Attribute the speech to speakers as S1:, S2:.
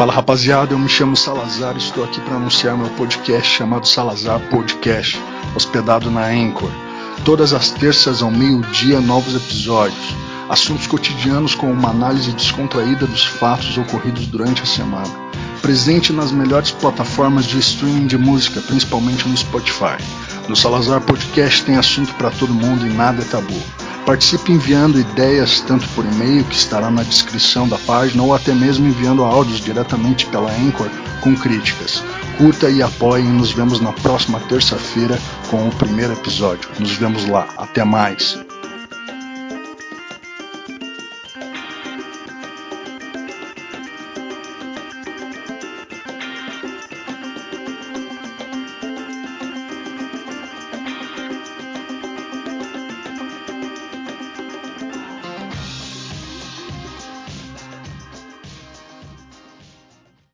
S1: Fala rapaziada, eu me chamo Salazar e estou aqui para anunciar meu podcast chamado Salazar Podcast, hospedado na Anchor. Todas as terças ao meio-dia, novos episódios. Assuntos cotidianos com uma análise descontraída dos fatos ocorridos durante a semana. Presente nas melhores plataformas de streaming de música, principalmente no Spotify. No Salazar Podcast tem assunto para todo mundo e nada é tabu. Participe enviando ideias tanto por e-mail, que estará na descrição da página, ou até mesmo enviando áudios diretamente pela Anchor com críticas. Curta e apoie e nos vemos na próxima terça-feira com o primeiro episódio. Nos vemos lá. Até mais.